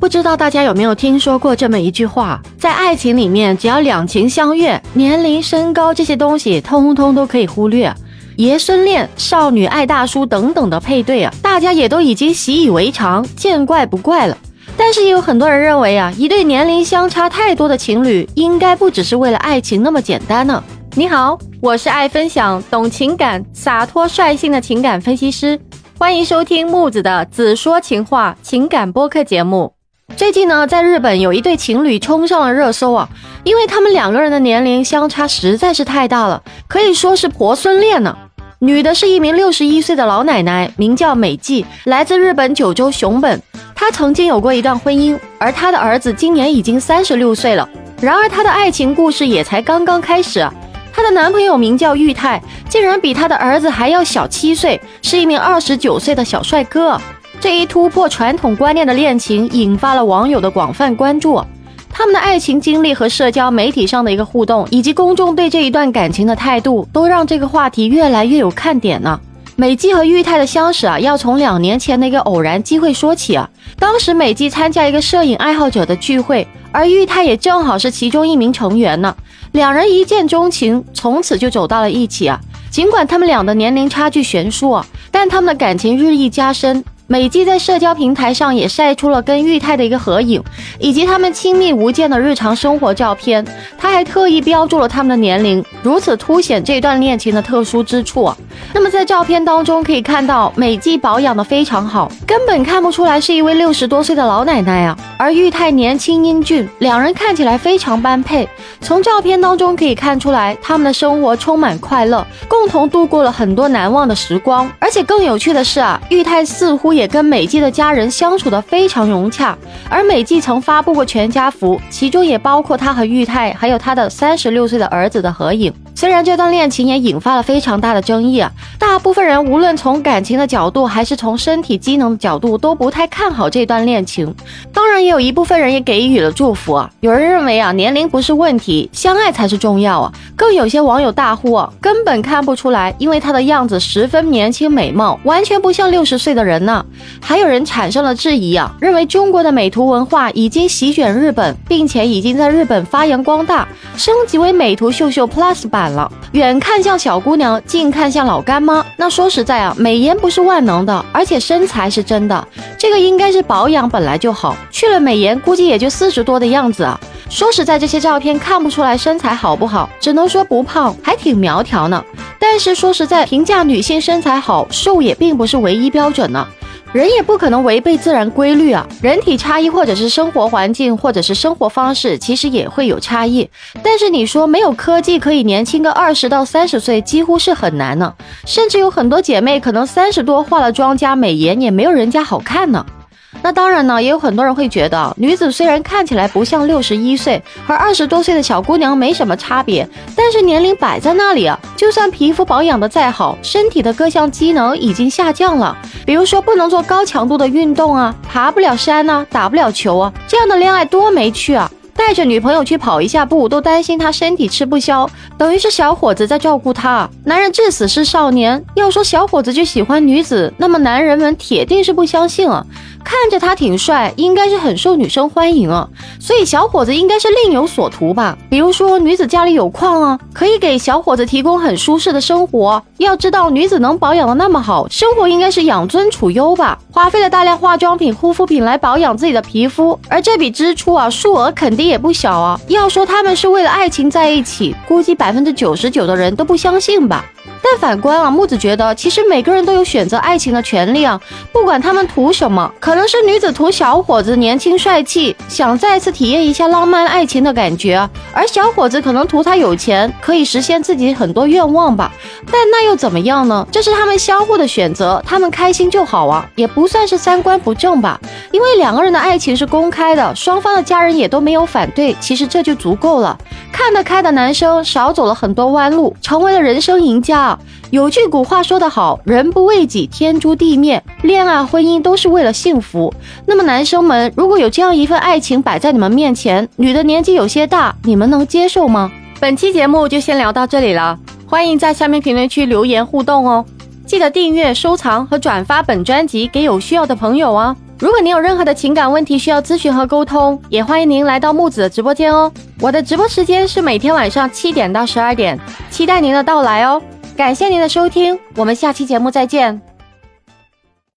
不知道大家有没有听说过这么一句话，在爱情里面，只要两情相悦，年龄、身高这些东西通通都可以忽略。爷孙恋、少女爱大叔等等的配对啊，大家也都已经习以为常，见怪不怪了。但是也有很多人认为啊，一对年龄相差太多的情侣，应该不只是为了爱情那么简单呢。你好，我是爱分享、懂情感、洒脱率性的情感分析师，欢迎收听木子的《子说情话》情感播客节目。最近呢，在日本有一对情侣冲上了热搜啊，因为他们两个人的年龄相差实在是太大了，可以说是婆孙恋呢。女的是一名六十一岁的老奶奶，名叫美纪，来自日本九州熊本。她曾经有过一段婚姻，而她的儿子今年已经三十六岁了。然而她的爱情故事也才刚刚开始。她的男朋友名叫玉泰，竟然比她的儿子还要小七岁，是一名二十九岁的小帅哥。这一突破传统观念的恋情，引发了网友的广泛关注。他们的爱情经历和社交媒体上的一个互动，以及公众对这一段感情的态度，都让这个话题越来越有看点呢。美纪和裕泰的相识啊，要从两年前的一个偶然机会说起啊。当时美纪参加一个摄影爱好者的聚会，而裕泰也正好是其中一名成员呢。两人一见钟情，从此就走到了一起啊。尽管他们俩的年龄差距悬殊啊，但他们的感情日益加深。美纪在社交平台上也晒出了跟玉泰的一个合影，以及他们亲密无间的日常生活照片。她还特意标注了他们的年龄，如此凸显这段恋情的特殊之处。那么在照片当中可以看到，美纪保养的非常好，根本看不出来是一位六十多岁的老奶奶啊。而玉泰年轻英俊，两人看起来非常般配。从照片当中可以看出来，他们的生活充满快乐，共同度过了很多难忘的时光。而且更有趣的是啊，玉泰似乎也。也跟美纪的家人相处的非常融洽，而美纪曾发布过全家福，其中也包括她和玉泰还有她的三十六岁的儿子的合影。虽然这段恋情也引发了非常大的争议啊，大部分人无论从感情的角度还是从身体机能的角度都不太看好这段恋情。当然，也有一部分人也给予了祝福啊。有人认为啊，年龄不是问题，相爱才是重要啊。更有些网友大呼啊，根本看不出来，因为他的样子十分年轻美貌，完全不像六十岁的人呢。还有人产生了质疑啊，认为中国的美图文化已经席卷日本，并且已经在日本发扬光大，升级为美图秀秀 Plus 版。了，远看像小姑娘，近看像老干妈。那说实在啊，美颜不是万能的，而且身材是真的，这个应该是保养本来就好。去了美颜，估计也就四十多的样子啊。说实在，这些照片看不出来身材好不好，只能说不胖，还挺苗条呢。但是说实在，评价女性身材好瘦也并不是唯一标准呢。人也不可能违背自然规律啊！人体差异，或者是生活环境，或者是生活方式，其实也会有差异。但是你说没有科技可以年轻个二十到三十岁，几乎是很难呢。甚至有很多姐妹可能三十多化了妆加美颜，也没有人家好看呢。那当然呢，也有很多人会觉得，女子虽然看起来不像六十一岁和二十多岁的小姑娘没什么差别，但是年龄摆在那里啊，就算皮肤保养的再好，身体的各项机能已经下降了，比如说不能做高强度的运动啊，爬不了山呐，打不了球啊，这样的恋爱多没趣啊！带着女朋友去跑一下步，都担心她身体吃不消，等于是小伙子在照顾她。男人至死是少年，要说小伙子就喜欢女子，那么男人们铁定是不相信啊。看着他挺帅，应该是很受女生欢迎啊，所以小伙子应该是另有所图吧？比如说女子家里有矿啊，可以给小伙子提供很舒适的生活。要知道女子能保养的那么好，生活应该是养尊处优吧？花费了大量化妆品、护肤品来保养自己的皮肤，而这笔支出啊，数额肯定也不小啊。要说他们是为了爱情在一起，估计百分之九十九的人都不相信吧。但反观啊，木子觉得其实每个人都有选择爱情的权利啊，不管他们图什么，可能是女子图小伙子年轻帅气，想再次体验一下浪漫爱情的感觉，而小伙子可能图他有钱，可以实现自己很多愿望吧。但那又怎么样呢？这是他们相互的选择，他们开心就好啊，也不算是三观不正吧。因为两个人的爱情是公开的，双方的家人也都没有反对，其实这就足够了。看得开的男生少走了很多弯路，成为了人生赢家。有句古话说得好，人不为己，天诛地灭。恋爱、婚姻都是为了幸福。那么男生们，如果有这样一份爱情摆在你们面前，女的年纪有些大，你们能接受吗？本期节目就先聊到这里了，欢迎在下面评论区留言互动哦。记得订阅、收藏和转发本专辑给有需要的朋友哦。如果您有任何的情感问题需要咨询和沟通，也欢迎您来到木子的直播间哦。我的直播时间是每天晚上七点到十二点，期待您的到来哦。感谢您的收听，我们下期节目再见。